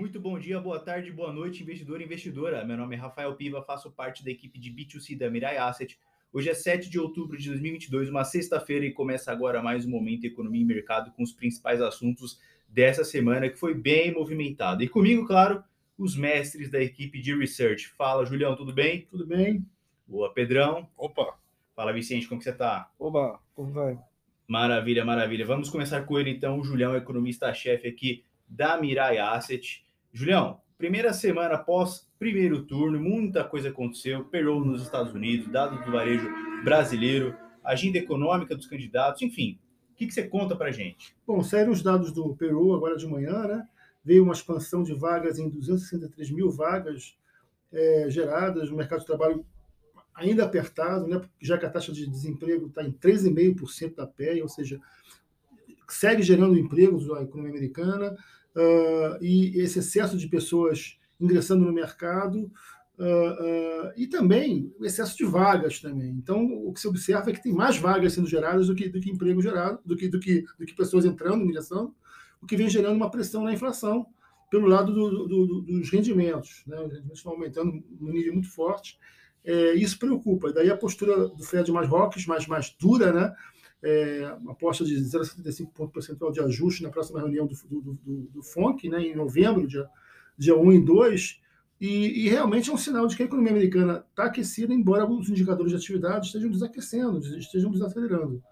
Muito bom dia, boa tarde, boa noite, investidor e investidora. Meu nome é Rafael Piva, faço parte da equipe de B2C da Mirai Asset. Hoje é 7 de outubro de 2022, uma sexta-feira, e começa agora mais um Momento Economia e Mercado com os principais assuntos dessa semana, que foi bem movimentada. E comigo, claro, os mestres da equipe de research. Fala, Julião, tudo bem? Tudo bem. Boa, Pedrão. Opa. Fala, Vicente, como que você tá? Oba, como vai? Maravilha, maravilha. Vamos começar com ele, então, o Julião, economista-chefe aqui da Mirai Asset. Julião, primeira semana após primeiro turno, muita coisa aconteceu, perou nos Estados Unidos, dados do varejo brasileiro, agenda econômica dos candidatos, enfim. O que, que você conta para gente? Bom, saíram os dados do Peru agora de manhã, né? Veio uma expansão de vagas em 263 mil vagas é, geradas no mercado de trabalho ainda apertado, né? já que a taxa de desemprego está em 13,5% da PEI, ou seja, segue gerando empregos na economia americana, uh, e esse excesso de pessoas ingressando no mercado, uh, uh, e também o excesso de vagas também. Então, o que se observa é que tem mais vagas sendo geradas do que, do que emprego gerado, do que, do, que, do que pessoas entrando, ingressando, o que vem gerando uma pressão na inflação pelo lado do, do, dos rendimentos. Né? Os rendimentos estão aumentando num nível muito forte. É, isso preocupa. Daí a postura do Fed mais rocks, mais, mais dura, né? É, uma aposta de 0,75 ponto percentual de ajuste na próxima reunião do, do, do, do FONC, né, em novembro, dia, dia 1 e 2, e, e realmente é um sinal de que a economia americana está aquecida, embora alguns indicadores de atividade estejam desaquecendo, estejam desacelerando.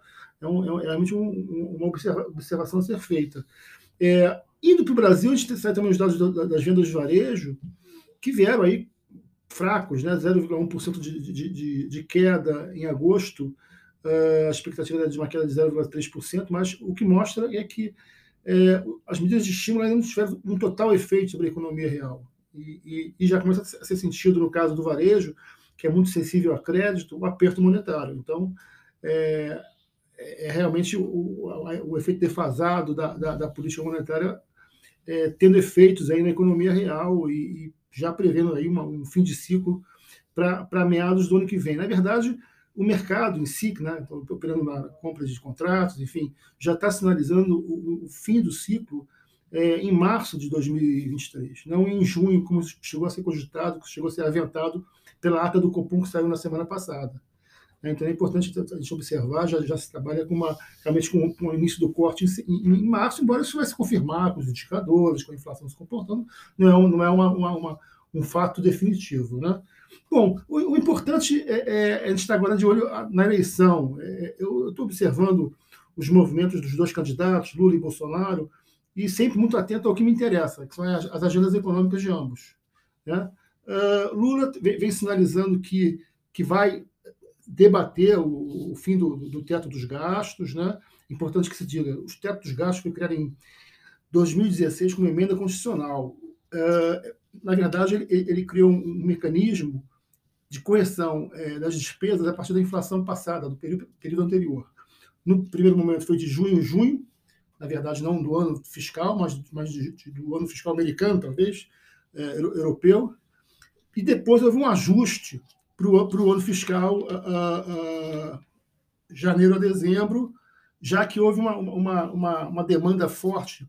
É, um, é realmente um, uma observa, observação a ser feita. É, indo para o Brasil, a gente sai também os dados das vendas de varejo, que vieram aí fracos, né? 0,1% de, de, de, de queda em agosto, a expectativa era de uma queda de 0,3%, mas o que mostra é que é, as medidas de estímulo ainda não tiveram um total efeito sobre a economia real. E, e, e, já começa a ser sentido no caso do varejo, que é muito sensível a crédito, o aperto monetário. Então, é, é realmente o, o, o, efeito defasado da, da, da política monetária é, tendo efeitos aí na economia real e, e já prevendo aí uma, um fim de ciclo para meados do ano que vem. Na verdade, o mercado em si, né, então, operando na compra de contratos, enfim, já está sinalizando o, o, fim do ciclo é, em março de 2023, não em junho, como chegou a ser cogitado, chegou a ser aventado pela ata do Copom que saiu na semana passada. Né. Então é importante a gente observar, já, já se trabalha com uma, realmente com, com o início do corte em, em, em, março, embora isso vai se confirmar com os indicadores, com a inflação se comportando, não é, um, não é uma, uma, uma, um fato definitivo. Né? Bom, o, o importante é, é, a gente está agora de olho na eleição. É, eu estou observando os movimentos dos dois candidatos, Lula e Bolsonaro, e sempre muito atento ao que me interessa, que são as, as agendas econômicas de ambos. Né? Uh, Lula vem, vem, sinalizando que, que vai debater o, o fim do, do, teto dos gastos. Né? Importante que se diga, os tetos dos gastos foi criado em 2016 como emenda constitucional. Uh, na verdade, ele, ele criou um, mecanismo de correção é, das despesas a partir da inflação passada, do período, período anterior. No primeiro momento foi de junho em junho, na verdade não do ano fiscal, mas, mas de, de, do ano fiscal americano, talvez, é, europeu. E depois houve um ajuste para o ano fiscal a, a, janeiro a dezembro, já que houve uma, uma, uma, uma demanda forte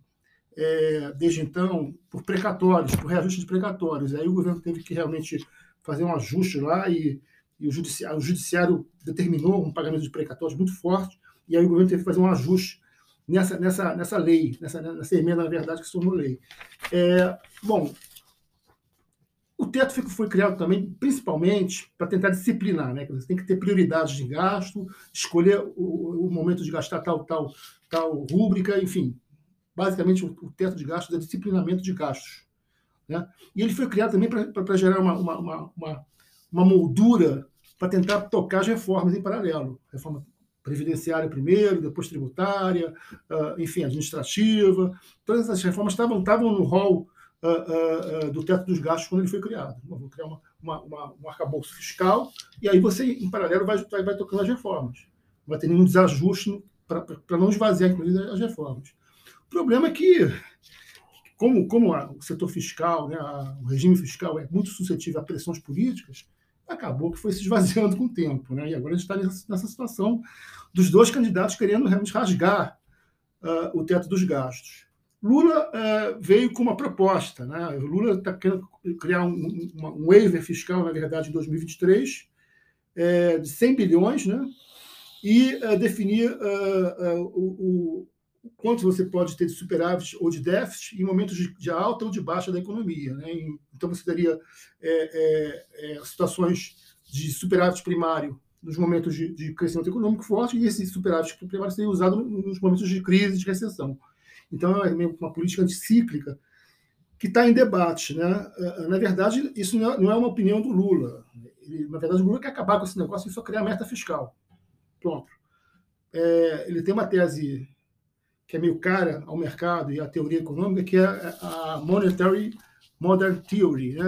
é, desde então, por precatórios, por reajuste de precatórios. Aí o governo teve que realmente fazer um ajuste lá e, e o, judiciário, o, judiciário, determinou um pagamento de precatórios muito forte, e aí o governo teve que fazer um ajuste nessa, nessa, nessa lei, nessa, nessa emenda, na verdade, que se tornou lei. É, bom, o teto foi criado também, principalmente, para tentar disciplinar, né? Você tem que ter prioridades de gasto, escolher o, o momento de gastar tal, tal, tal rúbrica, enfim, basicamente o, teto de gastos é disciplinamento de gastos. Né? E ele foi criado também para gerar uma, uma, uma, uma moldura para tentar tocar as reformas em paralelo. Reforma previdenciária primeiro, depois tributária, uh, enfim, administrativa. Todas essas reformas estavam, estavam no rol uh, uh, do teto dos gastos quando ele foi criado. Vamos criar uma, uma, uma, um arcabouço fiscal e aí você, em paralelo, vai, vai, vai tocando as reformas. Não vai ter nenhum desajuste para não esvaziar, inclusive, as reformas. O problema é que, como, como a, o setor fiscal, né, a, o regime fiscal é muito suscetível a pressões políticas, acabou que foi se esvaziando com o tempo. Né? E agora a gente está nessa, nessa, situação dos dois candidatos querendo realmente rasgar uh, o teto dos gastos. Lula uh, veio com uma proposta. Né? Lula está querendo criar um, um, waiver fiscal, na verdade, em 2023, é, de 100 bilhões, né? e uh, definir uh, o, o, quanto você pode ter de superávit ou de déficit em momentos de, de alta ou de baixa da economia. Né? Então, você teria é, é, é, situações de superávit primário nos momentos de, de, crescimento econômico forte e esse superávit primário seria usado nos momentos de crise, de recessão. Então, é uma política anticíclica que está em debate. Né? Na verdade, isso não é uma opinião do Lula. na verdade, o Lula quer acabar com esse negócio e só criar meta fiscal. Pronto. É, ele tem uma tese que é meio cara ao mercado e à teoria econômica, que é a Monetary Modern Theory, né?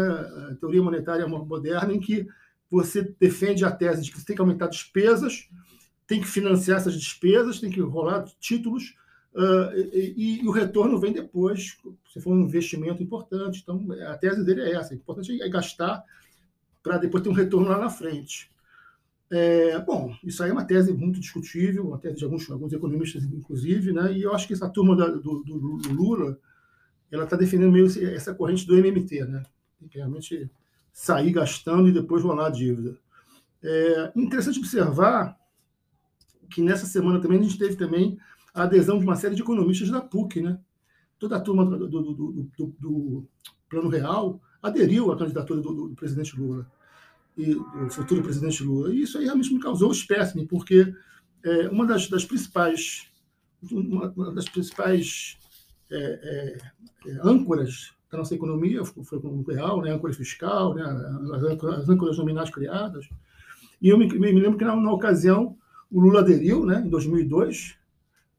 a teoria monetária moderna, em que você defende a tese de que você tem que aumentar despesas, tem que financiar essas despesas, tem que rolar títulos, uh, e, e, o retorno vem depois, se for um investimento importante. Então, a tese dele é essa: o importante é gastar para depois ter um retorno lá na frente. É, bom, isso aí é uma tese muito discutível, uma tese de alguns, alguns economistas, inclusive, né? e eu acho que essa turma da, do, do, Lula ela está defendendo meio essa corrente do MMT, né? Realmente sair gastando e depois rolar a dívida. É interessante observar que nessa semana também a gente teve também a adesão de uma série de economistas da PUC, né? Toda a turma do, do, do, do Plano Real aderiu à candidatura do, presidente Lula e o futuro presidente Lula. E isso aí realmente me causou espécime, porque é, uma das, das, principais uma das principais é, é, é âncoras da nossa economia foi o real, né, âncora fiscal, né, as âncoras nominais criadas. E eu me, me lembro que na, na, ocasião o Lula aderiu, né, em 2002,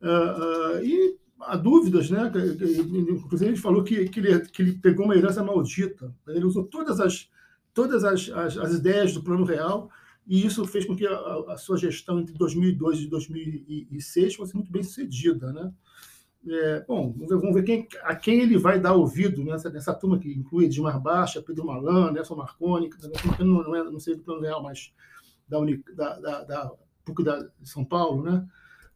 uh, uh, e há dúvidas, né? Inclusive ele falou que, que, ele, que ele pegou uma herança maldita. Ele usou todas as todas as, as, as, ideias do Plano Real, e isso fez com que a, a, sua gestão entre 2002 e 2006 fosse muito bem sucedida. Né? É, bom, vamos ver, vamos ver quem, a quem ele vai dar ouvido nessa, nessa turma que inclui Edmar Baixa, Pedro Malan, Nelson Marconi, não, não, é, não sei do Plano Real, mas da, da, da, da PUC da, de São Paulo, né?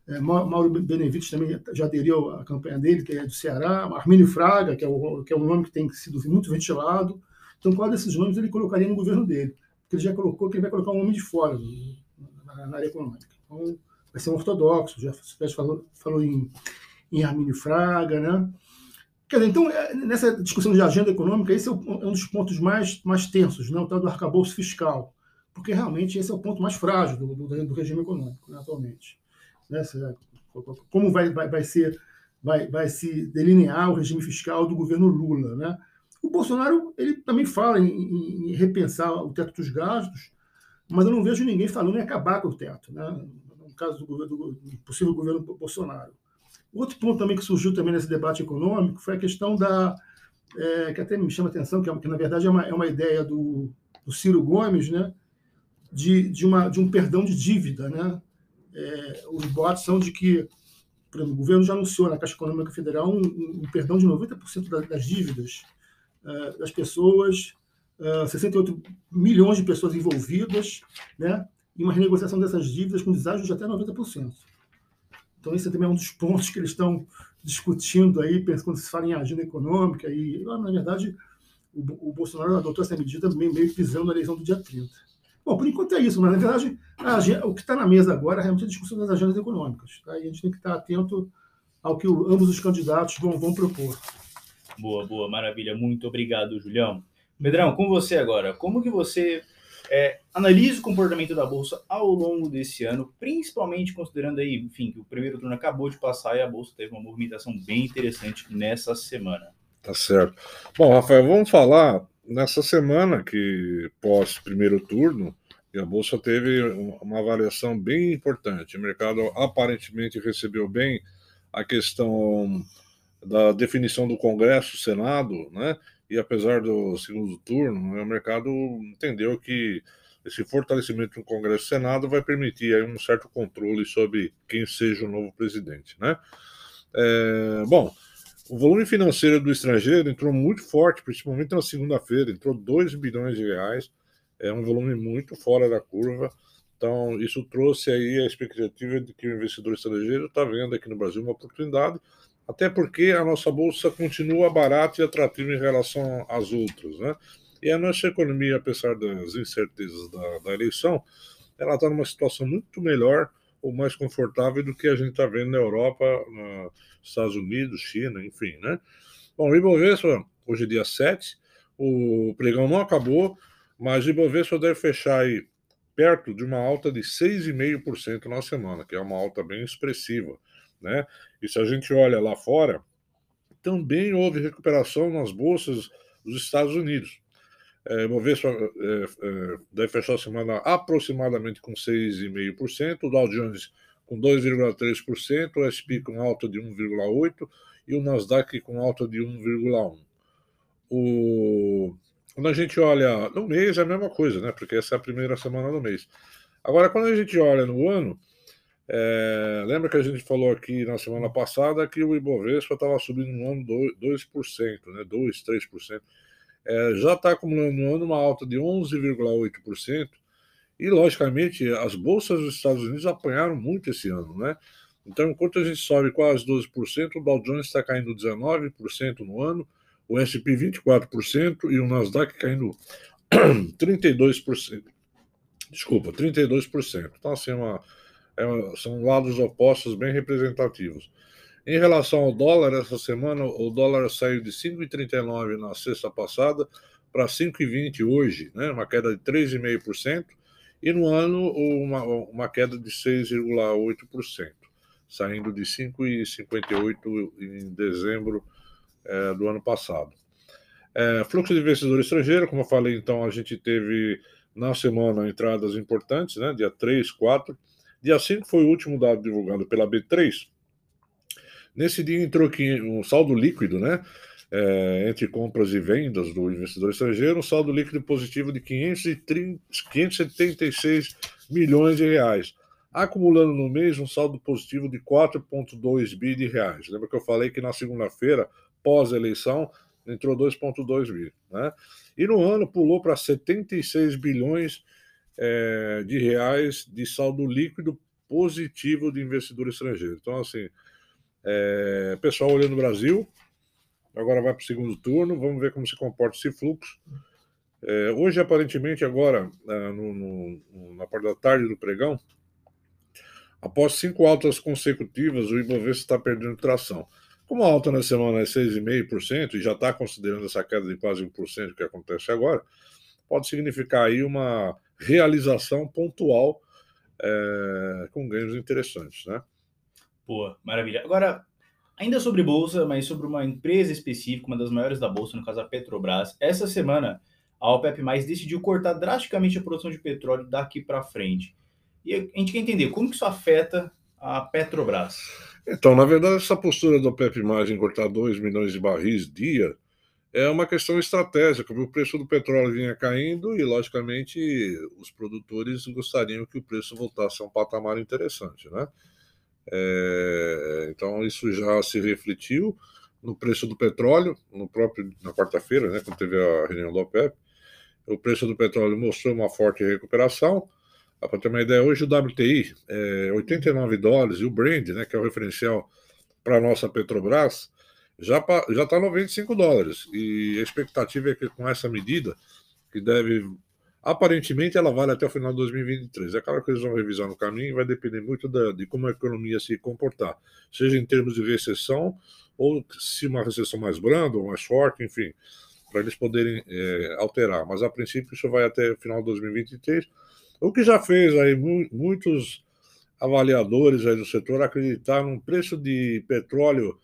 É, Mauro Benevides também já aderiu à campanha dele, que é do Ceará, Armínio Fraga, que é, o, que é um nome que tem sido muito ventilado, então, qual desses nomes ele colocaria no governo dele? Porque ele já colocou que ele vai colocar um homem de fora na, na área econômica. Então, vai ser um ortodoxo. Já falou, falou em, em Armínio Fraga, né? Quer dizer, então, é, nessa discussão de agenda econômica, esse é, é um dos pontos mais, mais tensos, né? o tal do arcabouço fiscal, porque realmente esse é o ponto mais frágil do, do, do regime econômico né, atualmente. Né? Como vai, vai, vai, ser, vai, vai se delinear o regime fiscal do governo Lula? Né? O Bolsonaro ele também fala em, em, repensar o teto dos gastos, mas eu não vejo ninguém falando em acabar com o teto, né? no caso do, do, do possível governo Bolsonaro. Outro ponto também que surgiu também nesse debate econômico foi a questão da é, que até me chama a atenção, que, é, que na verdade é uma, é uma ideia do, do, Ciro Gomes, né? de, de, uma, de um perdão de dívida. Né? É, os boatos são de que exemplo, o governo já anunciou na Caixa Econômica Federal um, um perdão de 90% das dívidas uh, das pessoas, uh, eh, 68 milhões de pessoas envolvidas, né? e uma renegociação dessas dívidas com deságio de até 90%. Então, esse também é um dos pontos que eles estão discutindo aí, quando se fala em agenda econômica, e, na verdade, o, o Bolsonaro adotou essa medida meio, meio pisando na eleição do dia 30. Bom, por enquanto é isso, mas, na verdade, agenda, o que está na mesa agora é realmente a discussão das agendas econômicas. Tá? E a gente tem que estar atento ao que ambos os candidatos vão, vão propor. Boa, boa, maravilha. Muito obrigado, Julião. Pedrão, com você agora. Como que você é, analisa o comportamento da Bolsa ao longo desse ano, principalmente considerando aí, enfim, que o primeiro turno acabou de passar e a Bolsa teve uma movimentação bem interessante nessa semana. Tá certo. Bom, Rafael, vamos falar nessa semana que pós primeiro turno, a Bolsa teve uma avaliação bem importante. O mercado aparentemente recebeu bem a questão da definição do Congresso, Senado, né? E apesar do segundo turno, né, o mercado entendeu que esse fortalecimento no Congresso e Senado vai permitir aí um certo controle sobre quem seja o novo presidente, né? É, bom, o volume financeiro do estrangeiro entrou muito forte, principalmente na segunda-feira, entrou 2 bilhões de reais, é um volume muito fora da curva. Então, isso trouxe aí a expectativa de que o investidor estrangeiro está vendo aqui no Brasil uma oportunidade até porque a nossa bolsa continua barata e atrativa em relação às outras, né? E a nossa economia, apesar das incertezas da, da eleição, ela está numa situação muito melhor ou mais confortável do que a gente está vendo na Europa, nos Estados Unidos, China, enfim, né? Bom, o Ibovespa, hoje é dia 7, o pregão não acabou, mas o Ibovespa deve fechar aí perto de uma alta de 6,5% na semana, que é uma alta bem expressiva. Né? E se a gente olha lá fora, também houve recuperação nas bolsas dos Estados Unidos. É, Ibovespa é, é, deve fechar a semana aproximadamente com 6,5%, o Dow Jones com 2,3%, o S&P com alta de 1,8% e o Nasdaq com alta de 1,1%. O... Quando a gente olha no mês é a mesma coisa, né? Porque essa é a primeira semana do mês. Agora, quando a gente olha no ano, é... lembra que a gente falou aqui na semana passada que o Ibovespa estava subindo no ano 2%, né? 2, 3%. É, já está acumulando no ano uma alta de 11,8%, e logicamente as bolsas dos Estados Unidos apanharam muito esse ano, né? Então, enquanto a gente sobe quase 12%, o Dow Jones está caindo 19% no ano, o S&P 24% e o Nasdaq caindo 32%. Desculpa, 32%. Então, assim, é uma, é são lados opostos bem representativos. Em relação ao dólar, essa semana o dólar saiu de 5,39 na sexta passada para 5,20 hoje, né? uma queda de 3,5%, e no ano uma, uma queda de 6,8%, saindo de 5,58 em dezembro é, do ano passado. É, fluxo de investidor estrangeiro, como eu falei, então, a gente teve na semana entradas importantes, né, dia 3, 4. Dia 5 foi o último dado divulgado pela B3. Nesse dia entrou aqui um saldo líquido, né? É, entre compras e vendas do investidor estrangeiro, um saldo líquido positivo de 530, 576 milhões de reais, acumulando no mês um saldo positivo de 4,2 bi de reais. Lembra que eu falei que na segunda-feira pós-eleição, entrou 2,2 bi. Né? E no ano pulou para 76 bilhões é, de reais de saldo líquido positivo de investidor estrangeiro. Então, assim, é, pessoal olhando o Brasil, agora vai para o segundo turno, vamos ver como se comporta esse fluxo. É, hoje, aparentemente, agora, é, no, no, na parte da tarde do pregão, após cinco altas consecutivas, o Ibovespa está perdendo tração. Como a alta na semana é 6,5% e já está considerando essa queda de quase 1% que acontece agora, pode significar aí uma realização pontual é, com ganhos interessantes, né? Boa, maravilha. Agora, ainda sobre bolsa, mas sobre uma empresa específica, uma das maiores da bolsa, no caso a Petrobras, essa semana a OPEP+ decidiu cortar drasticamente a produção de petróleo daqui para frente. E a gente quer entender como que isso afeta a Petrobras. Então, na verdade, essa postura do OPEP+, em cortar 2 milhões de barris dia, é uma questão estratégica, o preço do petróleo vinha caindo e, logicamente, os produtores gostariam que o preço voltasse a um patamar interessante, né? É, então, isso já se refletiu no preço do petróleo, no próprio, na quarta-feira, né, quando teve a reunião do OPEP, o preço do petróleo mostrou uma forte recuperação, para ter uma ideia, hoje o WTI é 89 dólares e o Brand, né, que é o referencial para a nossa Petrobras, já já está 95 dólares. E a expectativa é que com essa medida, que deve aparentemente ela vale até o final de 2023. É claro que eles vão revisar no caminho, vai depender muito da, de como a economia se comportar, seja em termos de recessão ou se uma recessão mais branda ou mais forte, enfim, para eles poderem é, alterar. Mas a princípio isso vai até o final de 2023 o que já fez aí muitos avaliadores aí do setor acreditar num preço de petróleo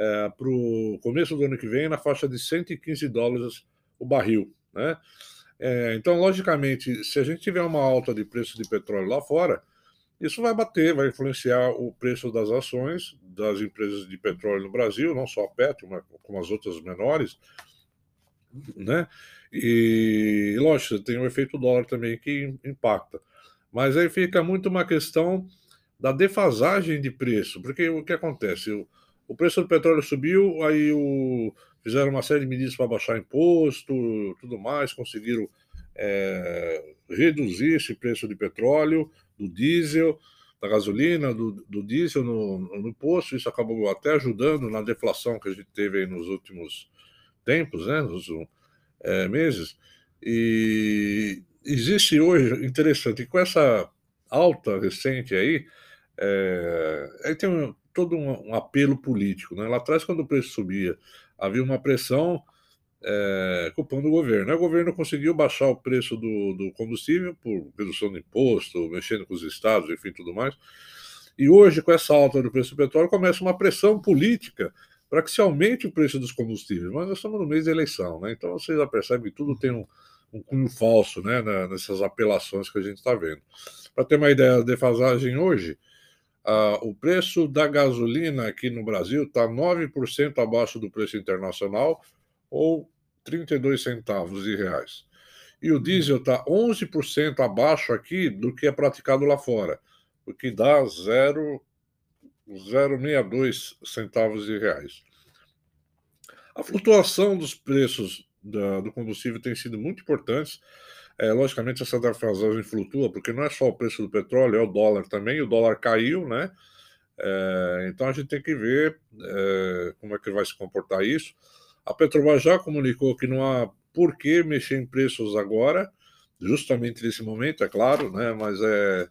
é, para o começo do ano que vem na faixa de 115 dólares o barril, né? É, então, logicamente, se a gente tiver uma alta de preço de petróleo lá fora, isso vai bater, vai influenciar o preço das ações das empresas de petróleo no Brasil, não só a Petro, mas como as outras menores, né? E, lógico, tem o efeito dólar também que impacta. Mas aí fica muito uma questão da defasagem de preço, porque o que acontece? O, o preço do petróleo subiu, aí o, fizeram uma série de medidas para baixar imposto, tudo mais, conseguiram é, reduzir esse preço de petróleo, do diesel, da gasolina, do, do diesel no, no posto, isso acabou até ajudando na deflação que a gente teve nos últimos tempos, né, nos é, meses. E existe hoje, interessante, com essa alta recente aí, é, aí tem um, todo um, um, apelo político. Né? Lá atrás, quando o preço subia, havia uma pressão é, culpando o governo. O governo conseguiu baixar o preço do, do combustível por redução de imposto, mexendo com os estados, enfim, tudo mais. E hoje, com essa alta do preço do petróleo, começa uma pressão política para que se aumente o preço dos combustíveis. Mas nós estamos no mês da eleição, né? Então vocês já percebem que tudo tem um, um cunho falso né, nessas apelações que a gente está vendo. Para ter uma ideia da defasagem hoje, uh, o preço da gasolina aqui no Brasil está 9% abaixo do preço internacional, ou 32 centavos de reais. E o diesel está 11% abaixo aqui do que é praticado lá fora, o que dá 0,62 centavos de reais. A flutuação dos preços da, do combustível tem sido muito importante. É, logicamente, essa defasagem flutua, porque não é só o preço do petróleo, é o dólar também. O dólar caiu, né? É, então a gente tem que ver é, como é que vai se comportar isso. A Petrobras já comunicou que não há por que mexer em preços agora, justamente nesse momento, é claro, né? Mas é,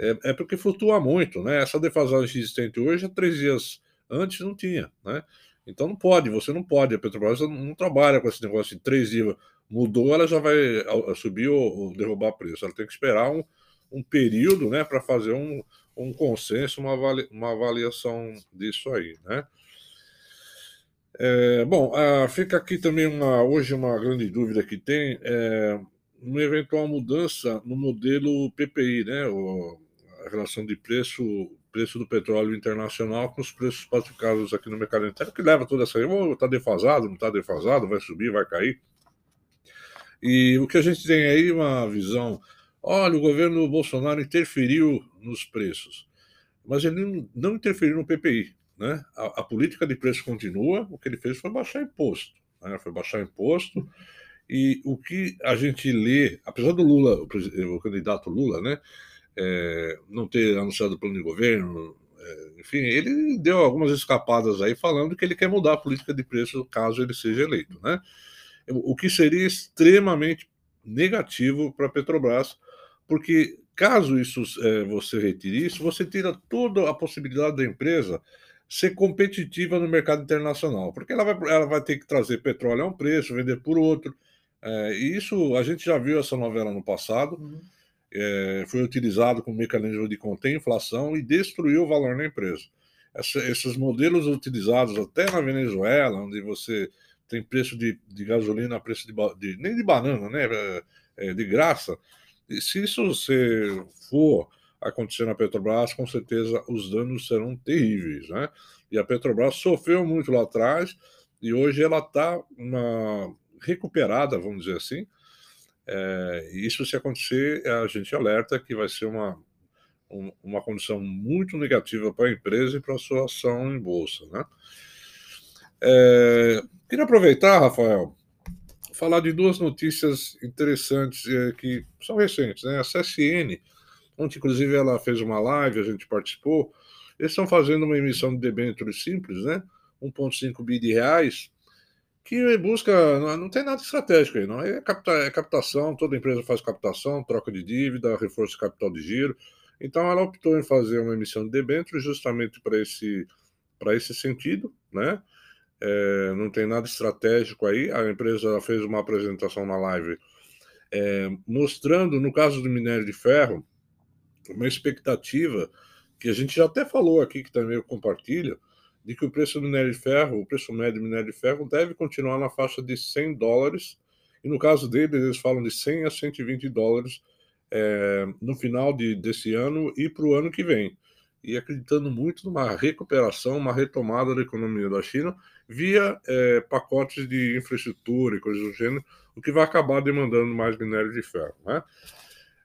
é, é porque flutua muito, né? Essa defasagem existente hoje, há três dias antes, não tinha, né? Então não pode, você não pode. A Petrobras não, não trabalha com esse negócio de três dias mudou, ela já vai subir ou, derrubar preço. Ela tem que esperar um, um período, né, para fazer um, um consenso, uma, avali, uma avaliação disso aí, né? É, bom, ah, fica aqui também uma, hoje uma grande dúvida que tem, é, uma eventual mudança no modelo PPI, né, o, a relação de preço, preço do petróleo internacional com os preços praticados aqui no mercado interno, que leva toda essa, está defasado, não está defasado, vai subir, vai cair. E o que a gente tem aí é uma visão, olha, o governo Bolsonaro interferiu nos preços, mas ele não interferiu no PPI, né? A, a, política de preço continua, o que ele fez foi baixar imposto. Né? Foi baixar imposto. E o que a gente lê, apesar do Lula, o, candidato Lula, né, é, não ter anunciado o plano de governo, é, enfim, ele deu algumas escapadas aí falando que ele quer mudar a política de preço caso ele seja eleito, né? O que seria extremamente negativo para a Petrobras, porque caso isso é, você retire isso, você tira toda a possibilidade da empresa ser competitiva no mercado internacional, porque ela vai, ela vai ter que trazer petróleo a um preço, vender por outro. É, e isso a gente já viu essa novela no passado. Uhum. É, foi utilizado como mecanismo de conter inflação e destruiu o valor na empresa. Essa, esses modelos utilizados até na Venezuela, onde você tem preço de, de gasolina, preço de, de, nem de banana, né, é, é de graça. E se isso se for acontecer na Petrobras, com certeza os danos serão terríveis, né? E a Petrobras sofreu muito lá atrás e hoje ela está recuperada, vamos dizer assim. É, isso se acontecer, a gente alerta que vai ser uma, uma condição muito negativa para a empresa e para a sua ação em bolsa, né? É, queria aproveitar, Rafael, falar de duas notícias interessantes é, que são recentes, né? A CSN Ontem, inclusive, ela fez uma live, a gente participou. Eles estão fazendo uma emissão de debêntures simples, né? 1,5 bi de reais, que busca. Não, não, tem nada estratégico aí, não. É, capta, é captação, toda empresa faz captação, troca de dívida, reforço de capital de giro. Então, ela optou em fazer uma emissão de debêntures justamente para esse, esse sentido, né? É, não tem nada estratégico aí. A empresa fez uma apresentação na live é, mostrando, no caso do minério de ferro, uma expectativa que a gente já até falou aqui, que também eu compartilho, de que o preço do minério de ferro, o preço médio do minério de ferro, deve continuar na faixa de 100 dólares, e no caso deles, eles falam de 100 a 120 dólares é, no final de, desse ano e para o ano que vem. E acreditando muito numa recuperação, uma retomada da economia da China via é, pacotes de infraestrutura e coisas do gênero, o que vai acabar demandando mais minério de ferro. Né?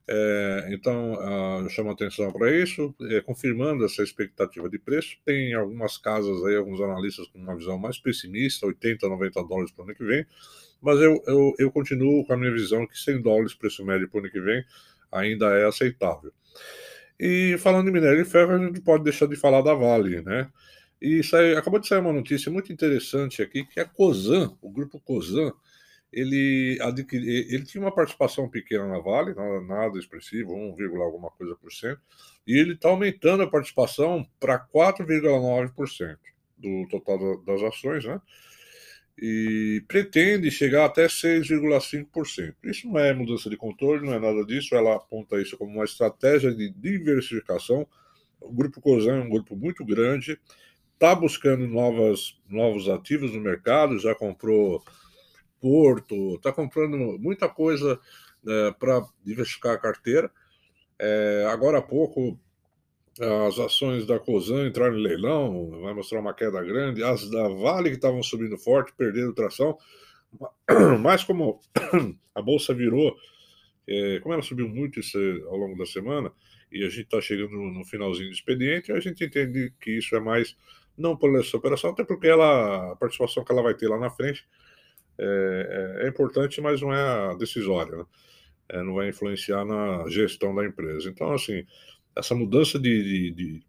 É, então, uh, chama atenção para isso, é, confirmando essa expectativa de preço. Tem algumas casas aí, alguns analistas com uma visão mais pessimista, 80, 90 dólares para o ano que vem, mas eu, eu, eu continuo com a minha visão que 100 dólares preço médio para o ano que vem ainda é aceitável. E falando em minério de ferro, a gente pode deixar de falar da Vale, né? E sai, acabou de sair uma notícia muito interessante aqui, que a Cosan, o grupo Cosan, ele, adquiri, ele tinha uma participação pequena na Vale, nada, nada expressivo, 1, alguma coisa por cento, e ele está aumentando a participação para 4,9% do total das ações, né? E pretende chegar até 6,5%. Isso não é mudança de controle, não é nada disso, ela aponta isso como uma estratégia de diversificação. O grupo COSAN é um grupo muito grande, está buscando novas, novos ativos no mercado, já comprou Porto, está comprando muita coisa né, para diversificar a carteira. É, agora há pouco, as ações da Cosan entraram em leilão, vai mostrar uma queda grande. As da Vale, que estavam subindo forte, perderam tração. Mas como a bolsa virou, é, como ela subiu muito isso ao longo da semana, e a gente está chegando no finalzinho do expediente, a gente entende que isso é mais não por essa operação, até porque ela, a participação que ela vai ter lá na frente é, é, é importante, mas não é decisória, né? é, não vai influenciar na gestão da empresa. Então, assim, essa mudança de, de, de,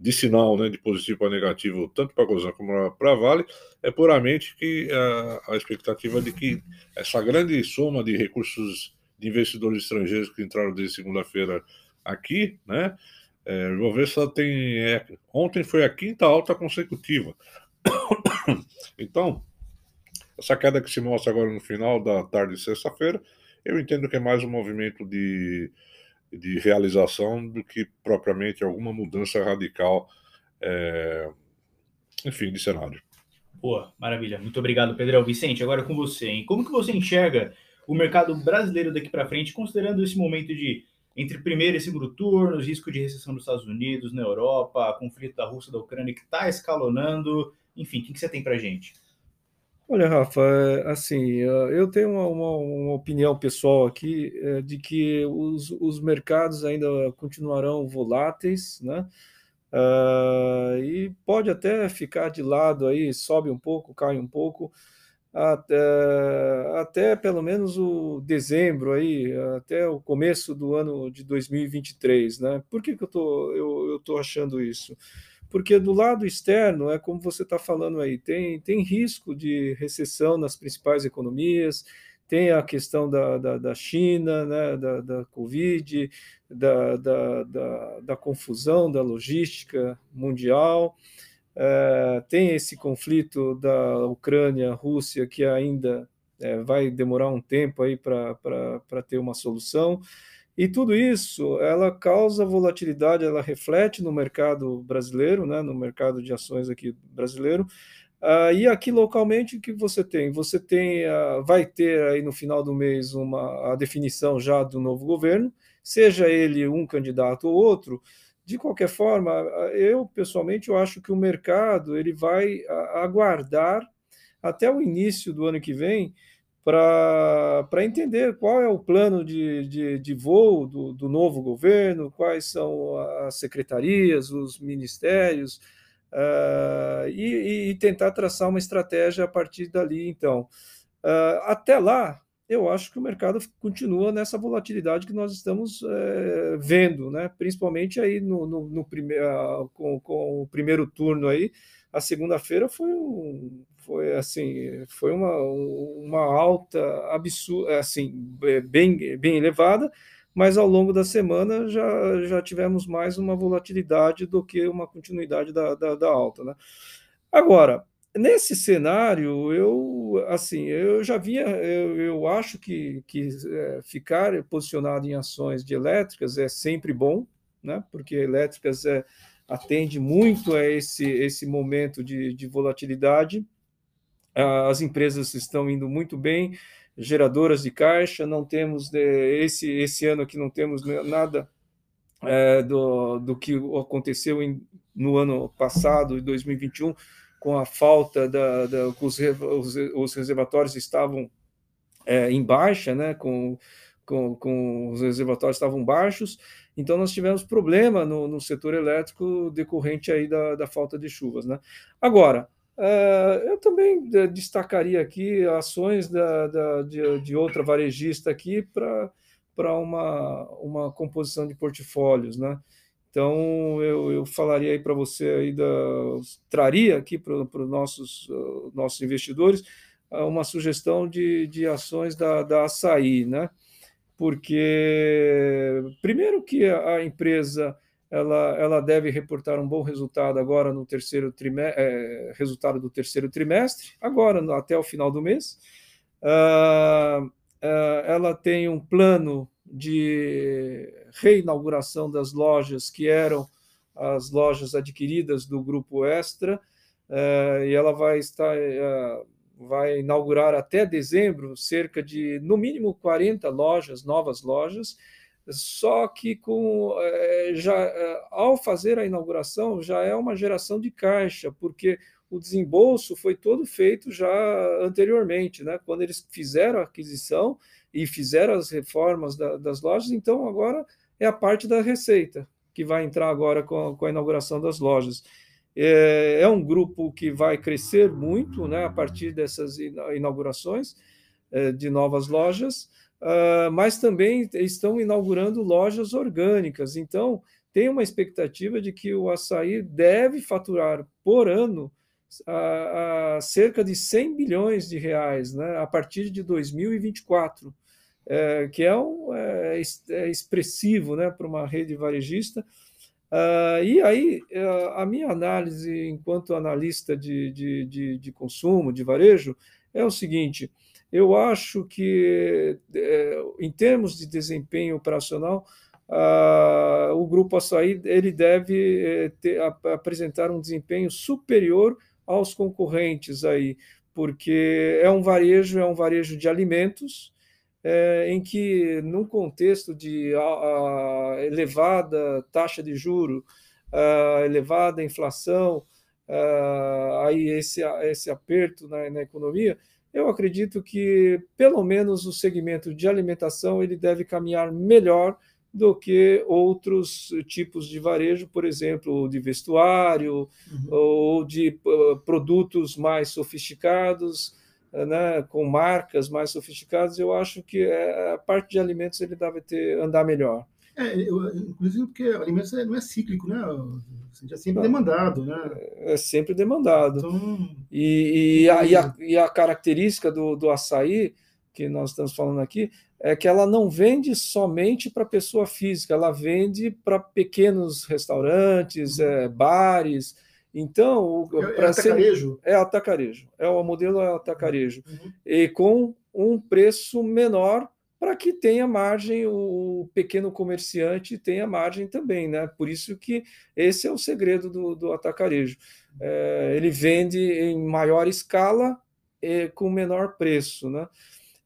de sinal, né, de positivo para negativo, tanto para a Gozan como para a Vale, é puramente que a, a expectativa de que essa grande soma de recursos de investidores estrangeiros que entraram desde segunda-feira aqui, né, é, vou ver se ela tem. É, ontem foi a quinta alta consecutiva. Então, essa queda que se mostra agora no final da tarde de sexta-feira, eu entendo que é mais um movimento de, de realização do que propriamente alguma mudança radical, é, enfim, de cenário. Boa, maravilha. Muito obrigado, Pedrão. Vicente, agora com você. Hein? Como que você enxerga o mercado brasileiro daqui para frente, considerando esse momento de entre primeiro e segundo turnos, risco de recessão nos Estados Unidos, na Europa, conflito da Rússia da Ucrânia que está escalonando, enfim, o que, que você tem para gente? Olha, Rafa, assim, eu tenho uma, uma, uma opinião pessoal aqui é, de que os, os mercados ainda continuarão voláteis, né? Uh, e pode até ficar de lado aí, sobe um pouco, cai um pouco, até, até pelo menos o dezembro aí, até o começo do ano de 2023, né? Por que, que eu tô, eu, eu tô achando isso? porque do lado externo, é como você está falando aí, tem, tem risco de recessão nas principais economias, tem a questão da, da, da China, né, da, da Covid, da, da, da, da confusão da logística mundial, é, tem esse conflito da Ucrânia-Rússia que ainda é, vai demorar um tempo aí para ter uma solução. E tudo isso, ela causa volatilidade, ela reflete no mercado brasileiro, né, no mercado de ações aqui brasileiro. Uh, e aqui localmente o que você tem? Você tem, uh, vai ter aí no final do mês uma a definição já do novo governo, seja ele um candidato ou outro. De qualquer forma, eu pessoalmente eu acho que o mercado ele vai aguardar até o início do ano que vem para entender qual é o plano de, de, de voo do, do, novo governo, quais são as secretarias, os ministérios, uh, e, e, tentar traçar uma estratégia a partir dali. Então, uh, até lá, eu acho que o mercado continua nessa volatilidade que nós estamos uh, vendo, né? principalmente aí no, no, no primeiro, com, com o primeiro turno aí, a segunda-feira foi um, foi assim, foi uma, uma alta absurda, assim, bem, bem elevada, mas ao longo da semana já, já tivemos mais uma volatilidade do que uma continuidade da, da, da alta, né? Agora, nesse cenário, eu assim, eu já via, eu, eu acho que, que é, ficar posicionado em ações de elétricas é sempre bom, né? Porque elétricas é, atende muito a esse, esse momento de, de volatilidade as empresas estão indo muito bem, geradoras de caixa, não temos né, esse esse ano aqui não temos nada é, do, do que aconteceu em, no ano passado, em 2021, com a falta da, da os, os, os reservatórios estavam é, em baixa, né, com, com, com, os reservatórios estavam baixos, então nós tivemos problema no, no setor elétrico decorrente aí da, da falta de chuvas, né. Agora, Uh, eu também eh, destacaria aqui ações da, da, de, de, outra varejista aqui para para uma, uma composição de portfólios, né? Então, eu, eu falaria aí para você, aí da, traria aqui para os nossos, uh, nossos investidores uh, uma sugestão de, de ações da, da Açaí, né? Porque, primeiro que a, empresa ela, ela deve reportar um bom resultado agora no terceiro trimestre, é, resultado do terceiro trimestre, agora até o final do mês. Uh, uh, ela tem um plano de reinauguração das lojas que eram as lojas adquiridas do grupo Extra, uh, e ela vai estar vai inaugurar até dezembro cerca de no mínimo 40 lojas, novas lojas, só que com já ao fazer a inauguração já é uma geração de caixa, porque o desembolso foi todo feito já anteriormente, né? Quando eles fizeram a aquisição e fizeram as reformas da, das lojas, então agora é a parte da receita que vai entrar agora com a, com a inauguração das lojas. É, é, um grupo que vai crescer muito, né? A partir dessas inaugurações é, de novas lojas, uh, mas também estão inaugurando lojas orgânicas. Então tem uma expectativa de que o açaí deve faturar por ano a, a cerca de 100 bilhões de reais né, a partir de 2024, é, que é, um, é, é expressivo né, para uma rede varejista. Uh, e aí, é, a minha análise enquanto analista de, de, de, de, consumo, de varejo, é o seguinte: eu acho que, é, em termos de desempenho operacional, uh, o Grupo Açaí ele deve é, ter, apresentar um desempenho superior aos concorrentes aí, porque é um varejo, é um varejo de alimentos, é, em que, num contexto de a, a elevada taxa de juro, elevada inflação, aí esse, esse aperto na, na economia, eu acredito que, pelo menos, o segmento de alimentação ele deve caminhar melhor do que outros tipos de varejo, por exemplo, de vestuário uhum. ou de uh, produtos mais sofisticados, né, com marcas mais sofisticadas. Eu acho que é, a parte de alimentos ele deve ter andar melhor. É, eu, inclusive porque alimentos é, não é cíclico, né? É sempre demandado, né? É sempre demandado. Então, e, e, a, e, a, e a característica do, do açaí que nós estamos falando aqui é que ela não vende somente para pessoa física, ela vende para pequenos restaurantes, uhum. é, bares. Então, é, é atacarejo. Ser, é atacarejo. É o modelo é atacarejo. Uhum. E com um preço menor para que tenha margem, o pequeno comerciante tenha margem também, né? Por isso que esse é o segredo do, do atacarejo. É, ele vende em maior escala e com menor preço, né?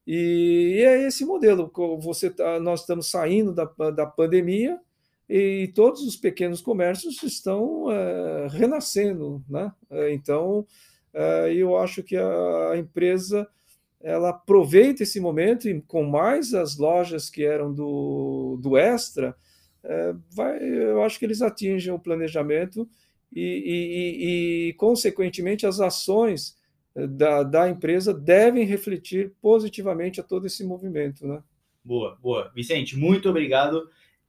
E, é esse modelo. Você tá, nós estamos saindo da, da pandemia e todos os pequenos comércios estão é, renascendo, né? É, então, é, eu acho que a, empresa ela aproveita esse momento e com mais as lojas que eram do, do Extra, é, vai, eu acho que eles atingem o planejamento e, e, e, e consequentemente, as ações da, da empresa devem refletir positivamente a todo esse movimento. Né? Boa, boa. Vicente, muito obrigado.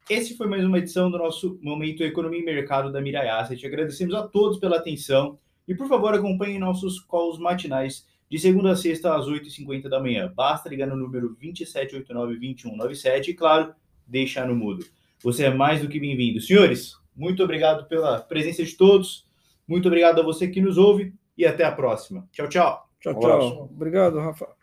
Esse foi mais uma edição do nosso Momento Economia e Mercado da Mirai Asset. Agradecemos a todos pela atenção e, por favor, acompanhem nossos calls matinais de segunda a sexta às 8h50 da manhã. Basta ligar no número 2789-2197 e, claro, deixar no mudo. Você é mais do que bem-vindo. Senhores, muito obrigado pela presença de todos. Muito obrigado a você que nos ouve e até a próxima. Tchau, tchau. Tchau, tchau. Obrigado, Rafa.